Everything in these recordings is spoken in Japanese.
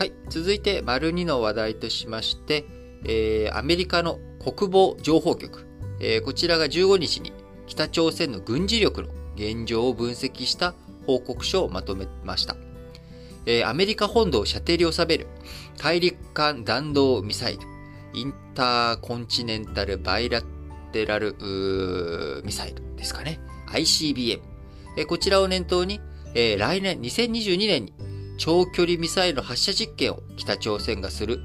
はい。続いて、丸2の話題としまして、えー、アメリカの国防情報局、えー、こちらが15日に北朝鮮の軍事力の現状を分析した報告書をまとめました。えー、アメリカ本土を射程に収める大陸間弾道ミサイル、インターコンチネンタルバイラテラルミサイルですかね。ICBM。えー、こちらを念頭に、えー、来年2022年に長距離ミサイルの発射実験を北朝鮮がする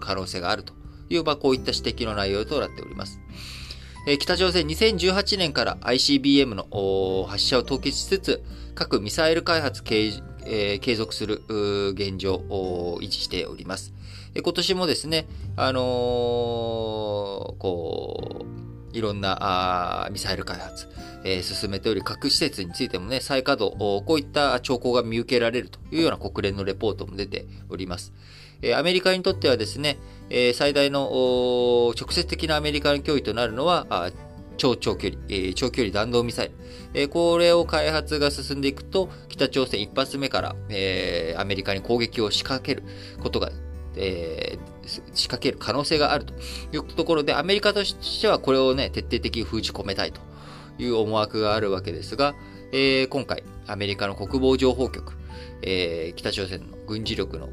可能性があるという、まあ、こういった指摘の内容となっております。えー、北朝鮮2018年から ICBM の発射を凍結しつつ、各ミサイル開発継,、えー、継続する現状を維持しております。今年もですね、あのー、こう、いろんなあミサイル開発、えー、進めており、核施設についてもね、再稼働、こういった兆候が見受けられるというような国連のレポートも出ております。えー、アメリカにとってはですね、えー、最大の直接的なアメリカの脅威となるのは、超長距離、えー、長距離弾道ミサイル、えー、これを開発が進んでいくと、北朝鮮一発目から、えー、アメリカに攻撃を仕掛けることがえー、仕掛ける可能性があるというところで、アメリカとしてはこれをね、徹底的に封じ込めたいという思惑があるわけですが、えー、今回、アメリカの国防情報局、えー、北朝鮮の軍事力の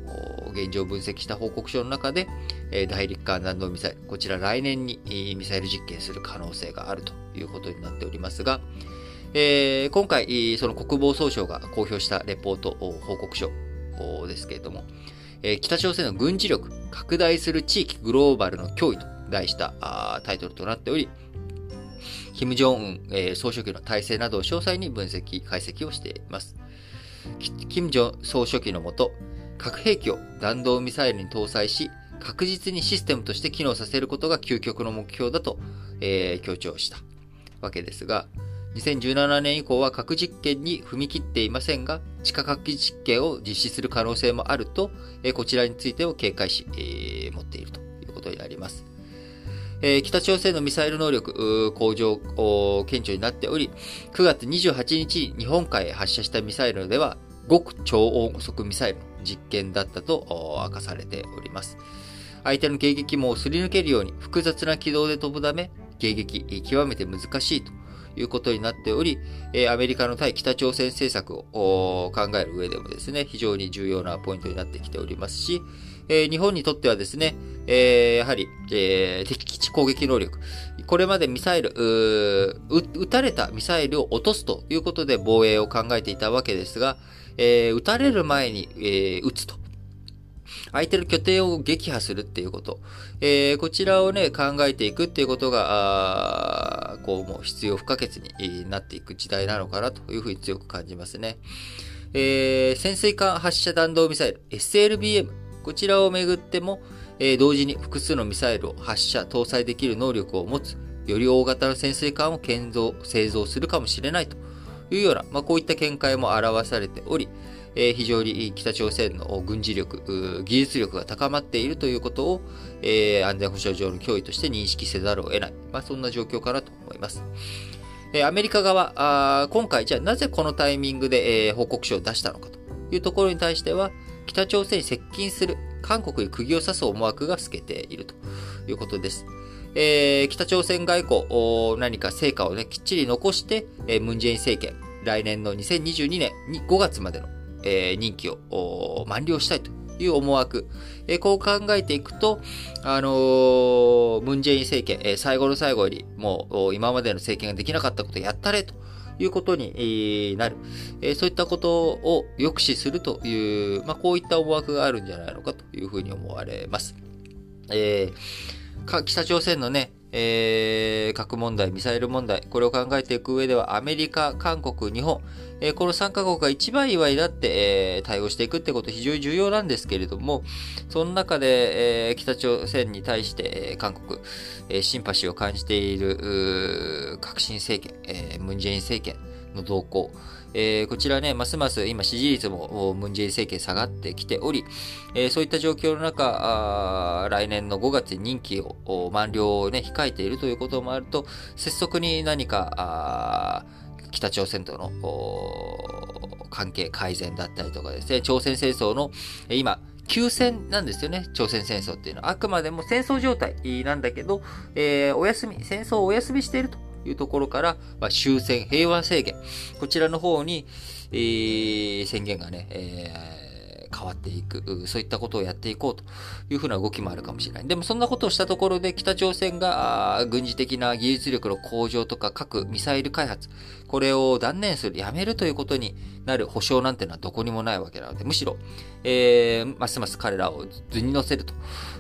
現状を分析した報告書の中で、えー、大陸間弾道ミサイル、こちら来年にミサイル実験する可能性があるということになっておりますが、えー、今回、その国防総省が公表したレポート報告書ですけれども、え北朝鮮の軍事力、拡大する地域グローバルの脅威と題したあタイトルとなっており、金正恩、えー、総書記の体制などを詳細に分析、解析をしています。金正総書記のもと、核兵器を弾道ミサイルに搭載し、確実にシステムとして機能させることが究極の目標だと、えー、強調したわけですが、2017年以降は核実験に踏み切っていませんが、地下核実験を実施する可能性もあると、こちらについてを警戒し、え持っているということになります。え北朝鮮のミサイル能力向上顕著になっており、9月28日に日本海へ発射したミサイルでは、極超音速ミサイルの実験だったと明かされております。相手の迎撃網をすり抜けるように複雑な軌道で飛ぶため、迎撃極めて難しいということになっており、えアメリカの対北朝鮮政策を考える上でもですね、非常に重要なポイントになってきておりますし、え日本にとってはですね、えやはり、え敵基地攻撃能力、これまでミサイル、撃たれたミサイルを落とすということで防衛を考えていたわけですが、え撃たれる前に、え撃つと。相手の拠点を撃破するっていうこと、えー、こちらをね、考えていくっていうことが、あこう、もう必要不可欠になっていく時代なのかなというふうに強く感じますね。えー、潜水艦発射弾道ミサイル SLBM、こちらをめぐっても、えー、同時に複数のミサイルを発射、搭載できる能力を持つ、より大型の潜水艦を建造、製造するかもしれないというような、まあ、こういった見解も表されており、え非常に北朝鮮の軍事力、技術力が高まっているということを、え安全保障上の脅威として認識せざるを得ない。まあ、そんな状況かなと思います。えアメリカ側、今回じゃあなぜこのタイミングで、え報告書を出したのかというところに対しては、北朝鮮に接近する韓国に釘を刺す思惑が透けているということです。えー、北朝鮮外交、何か成果をね、きっちり残して、えー、ムンジェイン政権、来年の2022年に5月までのえー、任期を満了したいという思惑。えー、こう考えていくと、あのー、ムンジェイン政権、えー、最後の最後より、もう今までの政権ができなかったことをやったれということになる。えー、そういったことを抑止するという、まあ、こういった思惑があるんじゃないのかというふうに思われます。えー、北朝鮮のね、えー、核問題、ミサイル問題、これを考えていく上では、アメリカ、韓国、日本、えー、この3カ国が一番祝いだって、えー、対応していくってこと非常に重要なんですけれども、その中で、えー、北朝鮮に対して、えー、韓国、えー、シンパシーを感じている、革新政権、え、ムンジェイン政権の動向、えー、こちらね、ますます今支持率もムンジェイン政権下がってきており、えー、そういった状況の中、来年の5月に任期を満了をね、控えているということもあると、拙速に何か、北朝鮮との関係改善だったりとかですね、朝鮮戦争の今、休戦なんですよね、朝鮮戦争っていうのは。あくまでも戦争状態なんだけど、えー、お休み、戦争をお休みしているというところから、まあ、終戦、平和宣言、こちらの方に、えー、宣言がね、えー変わっていく、そういったことをやっていこうというふうな動きもあるかもしれない。でもそんなことをしたところで北朝鮮が軍事的な技術力の向上とか核・ミサイル開発、これを断念する、やめるということになる保証なんてのはどこにもないわけなので、むしろ、えー、ますます彼らを図に乗せると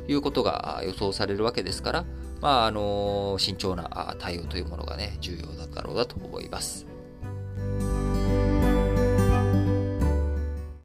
いうことが予想されるわけですから、まあ、あの、慎重な対応というものがね、重要だったろうだと思います。